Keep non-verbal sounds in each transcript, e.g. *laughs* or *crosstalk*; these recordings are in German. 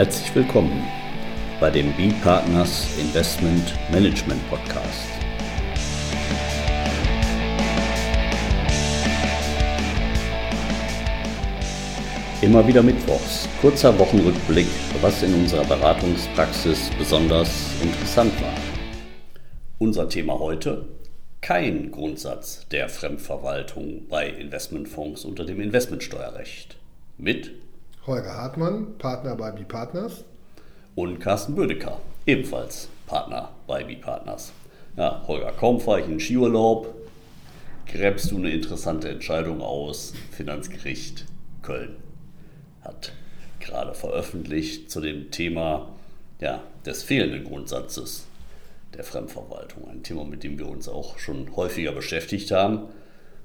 Herzlich willkommen bei dem B-Partners Investment Management Podcast. Immer wieder Mittwochs, kurzer Wochenrückblick, was in unserer Beratungspraxis besonders interessant war. Unser Thema heute, kein Grundsatz der Fremdverwaltung bei Investmentfonds unter dem Investmentsteuerrecht. Mit Holger Hartmann, Partner bei B-Partners. Und Carsten Bödecker, ebenfalls Partner bei B-Partners. Ja, Holger, kaum fahre ich in Skiurlaub, gräbst du eine interessante Entscheidung aus. Finanzgericht Köln hat gerade veröffentlicht zu dem Thema ja, des fehlenden Grundsatzes der Fremdverwaltung. Ein Thema, mit dem wir uns auch schon häufiger beschäftigt haben.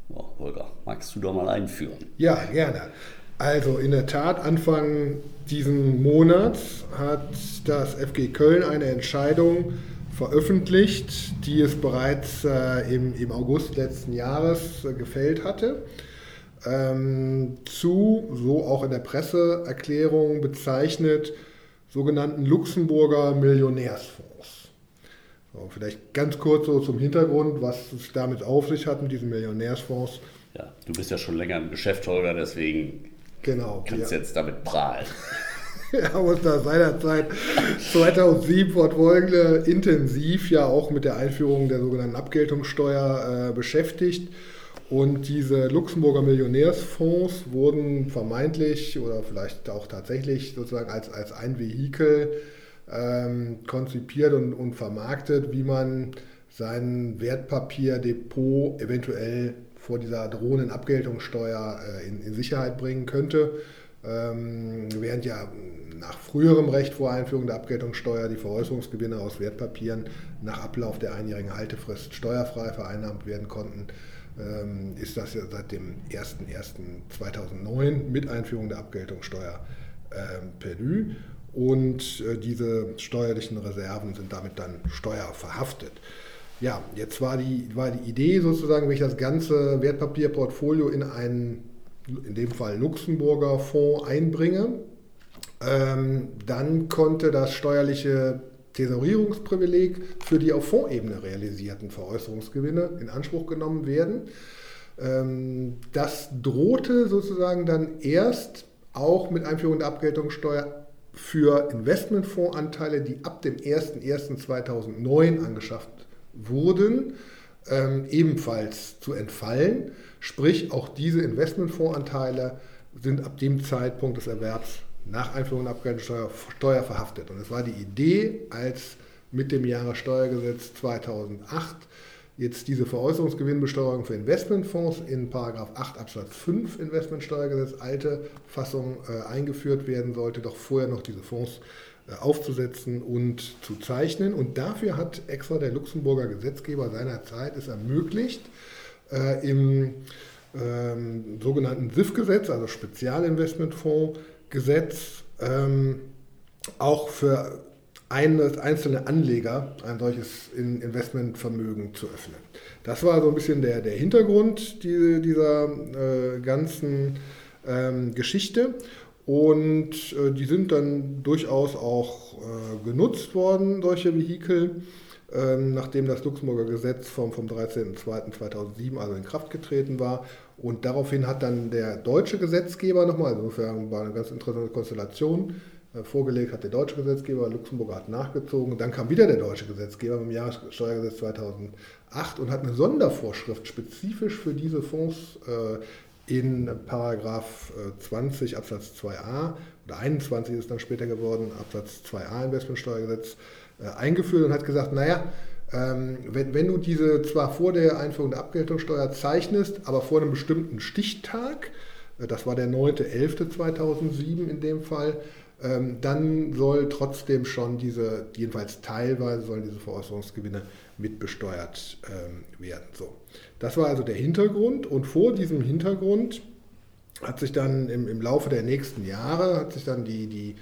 Ja, Holger, magst du da mal einführen? Ja, gerne. Also in der Tat, Anfang diesen Monats hat das FG Köln eine Entscheidung veröffentlicht, die es bereits äh, im, im, August letzten Jahres äh, gefällt hatte, ähm, zu, so auch in der Presseerklärung bezeichnet, sogenannten Luxemburger Millionärsfonds. So, vielleicht ganz kurz so zum Hintergrund, was es damit auf sich hat mit diesen Millionärsfonds. Ja, du bist ja schon länger im Geschäft, Holger, deswegen Genau. Kannst ja. jetzt damit prahlen. Wir haben uns da seinerzeit 2007 fortfolgende intensiv ja auch mit der Einführung der sogenannten Abgeltungssteuer äh, beschäftigt. Und diese Luxemburger Millionärsfonds wurden vermeintlich oder vielleicht auch tatsächlich sozusagen als, als ein Vehikel ähm, konzipiert und, und vermarktet, wie man sein Wertpapierdepot eventuell vor dieser drohenden Abgeltungssteuer äh, in, in, Sicherheit bringen könnte. Ähm, während ja nach früherem Recht vor Einführung der Abgeltungssteuer die Veräußerungsgewinne aus Wertpapieren nach Ablauf der einjährigen Haltefrist steuerfrei vereinnahmt werden konnten, ähm, ist das ja seit dem 01.01.2009 mit Einführung der Abgeltungssteuer ähm, perdu. Und äh, diese steuerlichen Reserven sind damit dann steuerverhaftet. Ja, jetzt war die, war die Idee sozusagen, wenn ich das ganze Wertpapierportfolio in einen, in dem Fall Luxemburger Fonds einbringe, ähm, dann konnte das steuerliche Tesorierungsprivileg für die auf Fondsebene realisierten Veräußerungsgewinne in Anspruch genommen werden. Ähm, das drohte sozusagen dann erst auch mit Einführung der Abgeltungssteuer für Investmentfondsanteile, die ab dem 01.01.2009 angeschafft wurden, ähm, ebenfalls zu entfallen. Sprich, auch diese Investmentfondsanteile sind ab dem Zeitpunkt des Erwerbs nach Einführung der Abgeltungssteuer Steuer verhaftet. Und es war die Idee, als mit dem Jahressteuergesetz 2008 jetzt diese Veräußerungsgewinnbesteuerung für Investmentfonds in 8 Absatz 5 Investmentsteuergesetz, alte Fassung, äh, eingeführt werden sollte, doch vorher noch diese Fonds aufzusetzen und zu zeichnen. Und dafür hat extra der Luxemburger Gesetzgeber seinerzeit es ermöglicht, äh, im ähm, sogenannten SIF-Gesetz, also Spezialinvestmentfondsgesetz, ähm, auch für eines, einzelne Anleger ein solches Investmentvermögen zu öffnen. Das war so ein bisschen der, der Hintergrund die, dieser äh, ganzen ähm, Geschichte. Und äh, die sind dann durchaus auch äh, genutzt worden, solche Vehikel, ähm, nachdem das Luxemburger Gesetz vom, vom 13.02.2007 also in Kraft getreten war. Und daraufhin hat dann der deutsche Gesetzgeber nochmal, also insofern war eine ganz interessante Konstellation, äh, vorgelegt hat der deutsche Gesetzgeber, Luxemburg hat nachgezogen. Dann kam wieder der deutsche Gesetzgeber dem Jahressteuergesetz 2008 und hat eine Sondervorschrift spezifisch für diese Fonds äh, in Paragraph 20 äh, Absatz 2a oder 21 ist dann später geworden, Absatz 2a Investmentsteuergesetz äh, eingeführt und hat gesagt, naja, ähm, wenn, wenn du diese zwar vor der Einführung der Abgeltungssteuer zeichnest, aber vor einem bestimmten Stichtag, äh, das war der 9.11.2007 in dem Fall, ähm, dann soll trotzdem schon diese, jedenfalls teilweise sollen diese Veräußerungsgewinne mitbesteuert ähm, werden. So. Das war also der Hintergrund und vor diesem Hintergrund hat sich dann im, im Laufe der nächsten Jahre hat sich dann die, die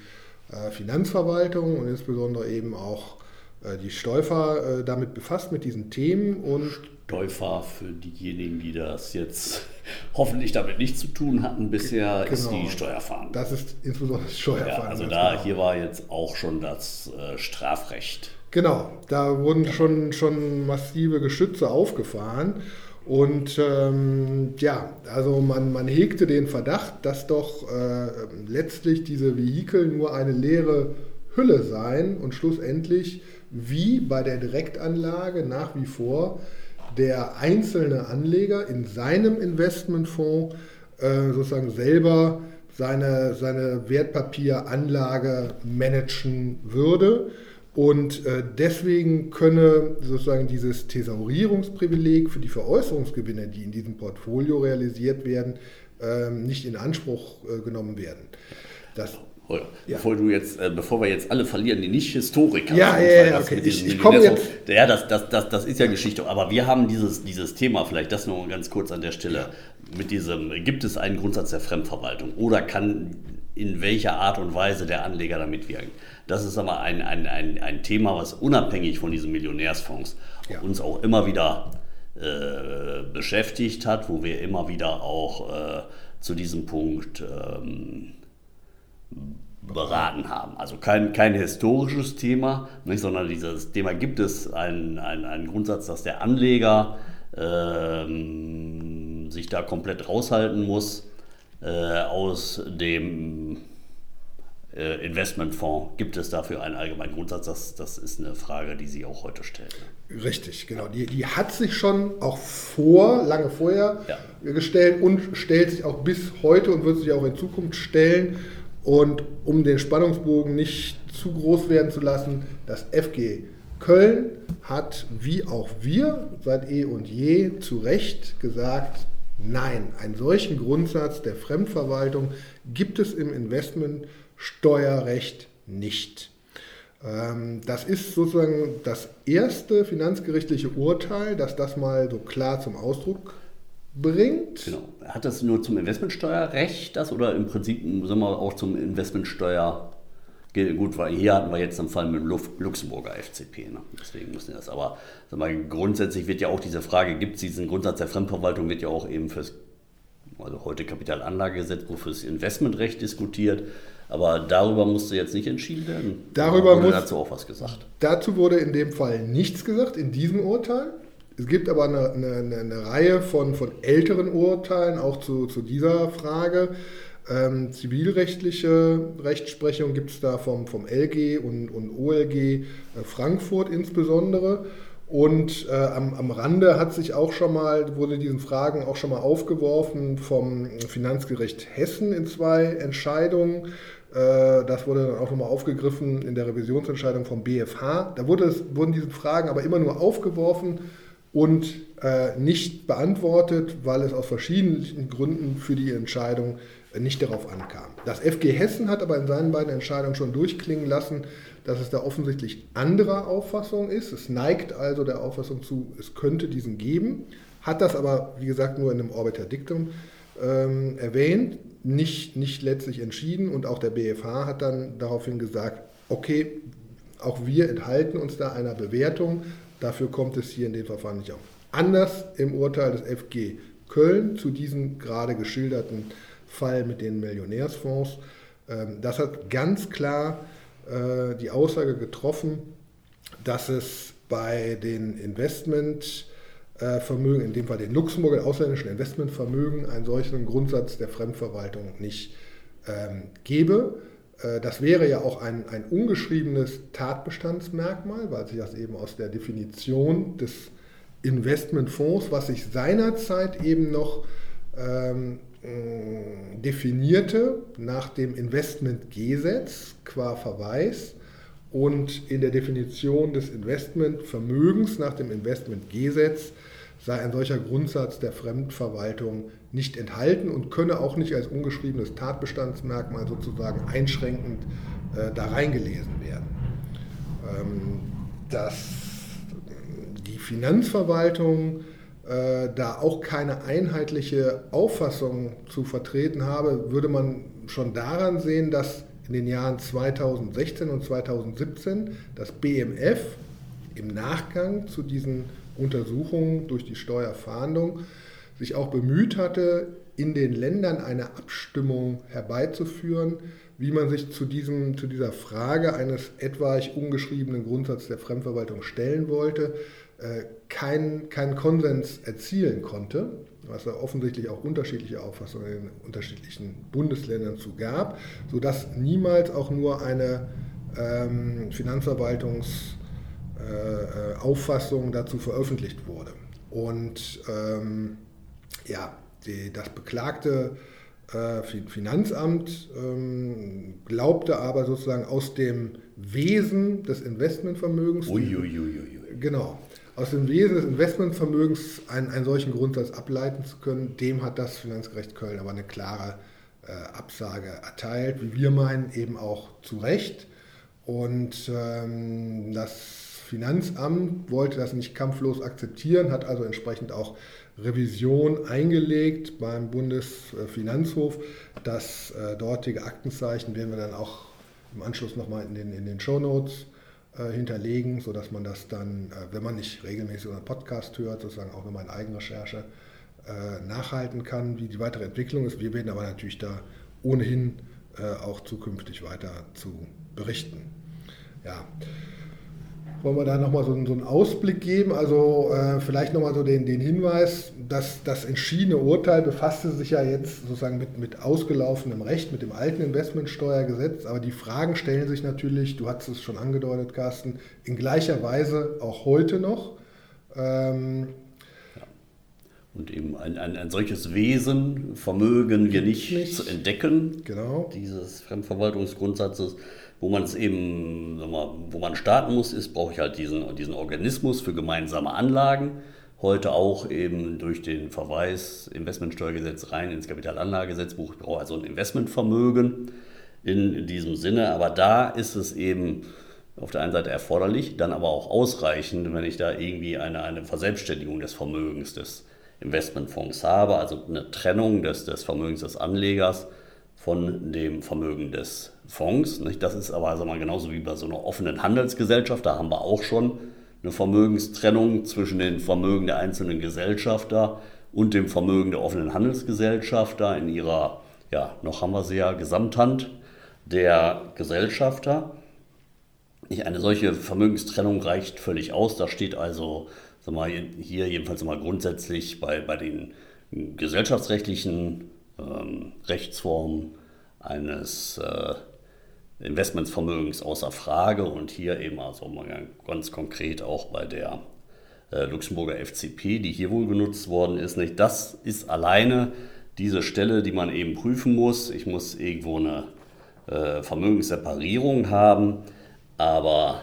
äh, Finanzverwaltung und insbesondere eben auch äh, die Steufer äh, damit befasst, mit diesen Themen und Steufer für diejenigen, die das jetzt *laughs* hoffentlich damit nichts zu tun hatten bisher, genau. ist die Steuerfahren. Das ist insbesondere das Steuerfahren. Ja, also da genau. hier war jetzt auch schon das Strafrecht. Genau, da wurden schon, schon massive Geschütze aufgefahren. Und ähm, ja, also man, man hegte den Verdacht, dass doch äh, letztlich diese Vehikel nur eine leere Hülle seien und schlussendlich wie bei der Direktanlage nach wie vor der einzelne Anleger in seinem Investmentfonds äh, sozusagen selber seine, seine Wertpapieranlage managen würde. Und äh, deswegen könne sozusagen dieses Thesaurierungsprivileg für die Veräußerungsgewinne, die in diesem Portfolio realisiert werden, äh, nicht in Anspruch äh, genommen werden. Das ja. Bevor du jetzt, äh, bevor wir jetzt alle verlieren, die nicht Historiker ja, sind, ja, ja, okay. ich, ich komme jetzt. Ja, das, das, das, das ist ja Geschichte. Aber wir haben dieses, dieses Thema, vielleicht das noch ganz kurz an der Stelle, mit diesem, gibt es einen Grundsatz der Fremdverwaltung oder kann in welcher Art und Weise der Anleger da mitwirken? Das ist aber ein, ein, ein, ein Thema, was unabhängig von diesen Millionärsfonds ja. uns auch immer wieder äh, beschäftigt hat, wo wir immer wieder auch äh, zu diesem Punkt ähm, beraten haben. Also kein, kein historisches Thema, nicht, sondern dieses Thema gibt es einen, einen, einen Grundsatz, dass der Anleger ähm, sich da komplett raushalten muss äh, aus dem äh, Investmentfonds. Gibt es dafür einen allgemeinen Grundsatz? Das, das ist eine Frage, die Sie auch heute stellen. Richtig, genau. Die, die hat sich schon auch vor, lange vorher ja. gestellt und stellt sich auch bis heute und wird sich auch in Zukunft stellen. Und um den Spannungsbogen nicht zu groß werden zu lassen, das FG Köln hat, wie auch wir, seit eh und je zu Recht gesagt, nein, einen solchen Grundsatz der Fremdverwaltung gibt es im Investmentsteuerrecht nicht. Ähm, das ist sozusagen das erste finanzgerichtliche Urteil, das das mal so klar zum Ausdruck bringt. Genau. Hat das nur zum Investmentsteuerrecht das oder im Prinzip sagen wir, auch zum Investmentsteuer? Gut, weil hier hatten wir jetzt einen Fall mit dem Luxemburger FCP, ne? deswegen müssen wir das. Aber sag mal, grundsätzlich wird ja auch diese Frage, gibt es diesen Grundsatz der Fremdverwaltung, wird ja auch eben fürs, also heute Kapitalanlagegesetz, wo fürs Investmentrecht diskutiert. Aber darüber musste jetzt nicht entschieden werden. Darüber wurde muss, dazu auch was gesagt. Dazu wurde in dem Fall nichts gesagt, in diesem Urteil. Es gibt aber eine, eine, eine Reihe von, von, älteren Urteilen auch zu, zu dieser Frage. Ähm, zivilrechtliche Rechtsprechung gibt es da vom, vom LG und, und OLG äh, Frankfurt insbesondere. Und äh, am, am Rande hat sich auch schon mal, wurde diesen Fragen auch schon mal aufgeworfen vom Finanzgericht Hessen in zwei Entscheidungen. Äh, das wurde dann auch nochmal aufgegriffen in der Revisionsentscheidung vom BFH. Da wurde es, wurden diese Fragen aber immer nur aufgeworfen und äh, nicht beantwortet, weil es aus verschiedenen Gründen für die Entscheidung nicht darauf ankam. Das FG Hessen hat aber in seinen beiden Entscheidungen schon durchklingen lassen, dass es da offensichtlich anderer Auffassung ist. Es neigt also der Auffassung zu, es könnte diesen geben, hat das aber, wie gesagt, nur in einem Orbiter Dictum ähm, erwähnt, nicht, nicht letztlich entschieden und auch der BFH hat dann daraufhin gesagt, okay, auch wir enthalten uns da einer Bewertung, Dafür kommt es hier in dem Verfahren nicht auf. Anders im Urteil des FG Köln zu diesem gerade geschilderten Fall mit den Millionärsfonds. Ähm, das hat ganz klar äh, die Aussage getroffen, dass es bei den Investmentvermögen, in dem Fall den Luxemburger ausländischen Investmentvermögen, einen solchen Grundsatz der Fremdverwaltung nicht ähm, gebe. Äh, das wäre ja auch ein, ein ungeschriebenes Tatbestandsmerkmal, weil sich das eben aus der Definition des Investmentfonds, was sich seinerzeit eben noch ähm, definierte nach dem Investmentgesetz qua Verweis und in der Definition des Investmentvermögens nach dem Investmentgesetz sei ein solcher Grundsatz der Fremdverwaltung nicht enthalten und könne auch nicht als ungeschriebenes Tatbestandsmerkmal sozusagen einschränkend äh, da reingelesen werden. Ähm, dass die Finanzverwaltung äh, da auch keine einheitliche Auffassung zu vertreten habe, würde man schon daran sehen, dass in den Jahren 2016 und 2017 das BMF im Nachgang zu diesen Untersuchungen durch die Steuerfahndung sich auch bemüht hatte, in den Ländern eine Abstimmung herbeizuführen, wie man sich zu, diesem, zu dieser Frage eines etwaig ungeschriebenen Grundsatzes der Fremdverwaltung stellen wollte, äh, keinen kein Konsens erzielen konnte, was da offensichtlich auch unterschiedliche Auffassungen in unterschiedlichen Bundesländern zu gab, sodass niemals auch nur eine ähm, Finanzverwaltungsauffassung äh, dazu veröffentlicht wurde. Und ähm, ja, die, das beklagte äh, Finanzamt ähm, glaubte aber sozusagen aus dem Wesen des Investmentvermögens, Uiuiuiui. genau, aus dem Wesen des Investmentvermögens einen, einen solchen Grundsatz ableiten zu können, dem hat das Finanzgericht Köln aber eine klare äh, Absage erteilt, wie wir meinen, eben auch zu Recht. Und ähm, das Finanzamt wollte das nicht kampflos akzeptieren, hat also entsprechend auch Revision eingelegt beim Bundesfinanzhof. Das äh, dortige Aktenzeichen werden wir dann auch im Anschluss nochmal in den, in den Show Notes äh, hinterlegen, sodass man das dann, äh, wenn man nicht regelmäßig unseren Podcast hört, sozusagen auch wenn man Eigenrecherche äh, nachhalten kann, wie die weitere Entwicklung ist. Wir werden aber natürlich da ohnehin äh, auch zukünftig weiter zu berichten. Ja. Wollen wir da nochmal so, so einen Ausblick geben? Also äh, vielleicht nochmal so den, den Hinweis, dass das entschiedene Urteil befasste sich ja jetzt sozusagen mit, mit ausgelaufenem Recht, mit dem alten Investmentsteuergesetz, aber die Fragen stellen sich natürlich, du hast es schon angedeutet, Carsten, in gleicher Weise auch heute noch. Ähm, und eben ein, ein, ein solches Wesen vermögen wir nicht, nicht, zu entdecken, genau. dieses Fremdverwaltungsgrundsatzes. Wo man es eben, mal, wo man starten muss, ist, brauche ich halt diesen, diesen Organismus für gemeinsame Anlagen. Heute auch eben durch den Verweis Investmentsteuergesetz rein ins Kapitalanlagegesetzbuch. Ich brauche also ein Investmentvermögen in, diesem Sinne. Aber da ist es eben auf der einen Seite erforderlich, dann aber auch ausreichend, wenn ich da irgendwie eine, eine Verselbstständigung des Vermögens des Investmentfonds habe, also eine Trennung des, des Vermögens des Anlegers von dem Vermögen des Fonds. Das ist aber also mal genauso wie bei so einer offenen Handelsgesellschaft. Da haben wir auch schon eine Vermögenstrennung zwischen den Vermögen der einzelnen Gesellschafter und dem Vermögen der offenen Handelsgesellschafter in ihrer, ja, noch haben wir sie ja, Gesamthand der Gesellschafter. Eine solche Vermögenstrennung reicht völlig aus. Da steht also sag mal, hier jedenfalls mal grundsätzlich bei, bei den gesellschaftsrechtlichen ähm, Rechtsformen eines äh, Investmentsvermögens außer Frage und hier eben also ganz konkret auch bei der äh, Luxemburger FCP, die hier wohl genutzt worden ist. Nicht? Das ist alleine diese Stelle, die man eben prüfen muss. Ich muss irgendwo eine äh, Vermögensseparierung haben, aber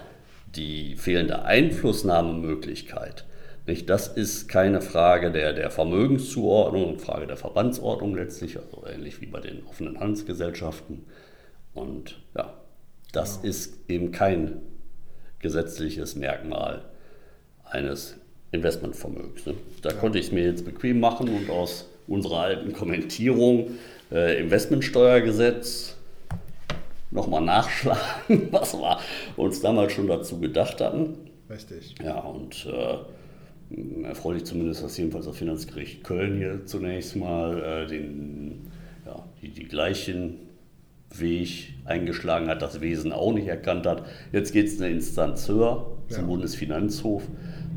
die fehlende Einflussnahmemöglichkeit nicht? Das ist keine Frage der, der Vermögenszuordnung, Frage der Verbandsordnung letztlich, also ähnlich wie bei den offenen Handelsgesellschaften. Und ja, das ja. ist eben kein gesetzliches Merkmal eines Investmentvermögens. Ne? Da ja. konnte ich es mir jetzt bequem machen und aus unserer alten Kommentierung äh, Investmentsteuergesetz nochmal nachschlagen, *laughs* was wir uns damals schon dazu gedacht hatten. Richtig. Ja, und äh, erfreulich zumindest, dass jedenfalls das Finanzgericht Köln hier zunächst mal äh, den, ja, die, die gleichen Weg eingeschlagen hat, das Wesen auch nicht erkannt hat. Jetzt geht es eine Instanz höher zum ja. Bundesfinanzhof.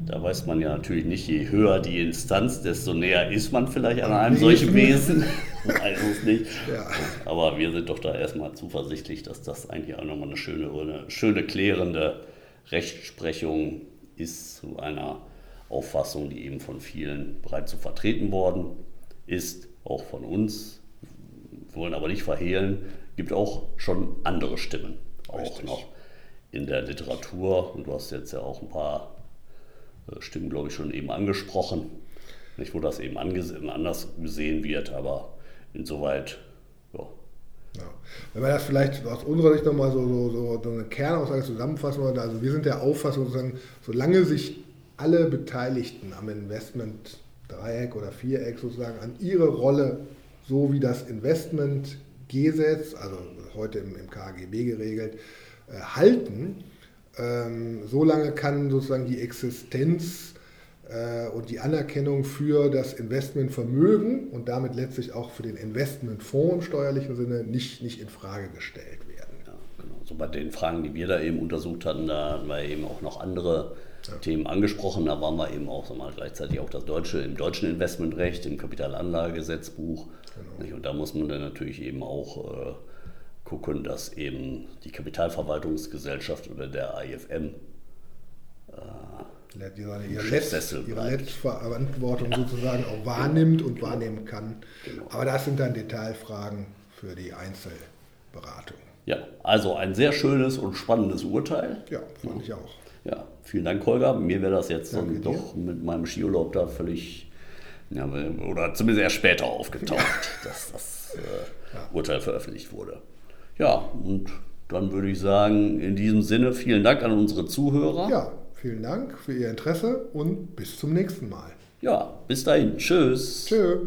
Da weiß man ja natürlich nicht, je höher die Instanz, desto näher ist man vielleicht an einem solchen *laughs* Wesen. weiß es nicht. Ja. Aber wir sind doch da erstmal zuversichtlich, dass das eigentlich auch nochmal eine schöne, eine schöne klärende Rechtsprechung ist zu einer Auffassung, die eben von vielen bereits so vertreten worden ist, auch von uns. Wir wollen aber nicht verhehlen, gibt auch schon andere Stimmen, auch Richtig. noch in der Literatur. Und du hast jetzt ja auch ein paar äh, Stimmen, glaube ich, schon eben angesprochen, nicht, wo das eben anders gesehen wird, aber insoweit, ja. Ja. Wenn wir das vielleicht aus unserer Sicht nochmal so, so, so eine Kernaussage zusammenfassen wollen, also wir sind der Auffassung, sozusagen, solange sich alle Beteiligten am Investment Dreieck oder Viereck sozusagen an ihre Rolle, so wie das Investmentgesetz, also heute im, im KGB geregelt, äh, halten, Ähm, solange kann sozusagen die Existenz äh, und die Anerkennung für das Investmentvermögen und damit letztlich auch für den Investmentfonds im steuerlichen Sinne nicht, nicht in Frage gestellt werden. Ja, genau. So bei den Fragen, die wir da eben untersucht hatten, da hatten wir eben auch noch andere ja. Themen angesprochen. Da waren wir eben auch sag mal, gleichzeitig auch das deutsche, im deutschen Investmentrecht, im Kapitalanlagegesetzbuch. Genau. Und da muss man dann natürlich eben auch äh, gucken, dass eben die Kapitalverwaltungsgesellschaft oder der IFM äh, ihre, ihre, Letzt, ihre Letztverantwortung ja. sozusagen auch wahrnimmt und genau. wahrnehmen kann. Genau. Aber das sind dann Detailfragen für die Einzelberatung. Ja, also ein sehr schönes und spannendes Urteil. Ja, fand ja. ich auch. Ja, vielen Dank, Holger. Mir wäre das jetzt dann doch mit meinem Skiurlaub da völlig, ja, oder zumindest erst später aufgetaucht, ja. dass das äh, Urteil veröffentlicht wurde. Ja, und dann würde ich sagen, in diesem Sinne vielen Dank an unsere Zuhörer. Ja, vielen Dank für Ihr Interesse und bis zum nächsten Mal. Ja, bis dahin. Tschüss. Tschüss.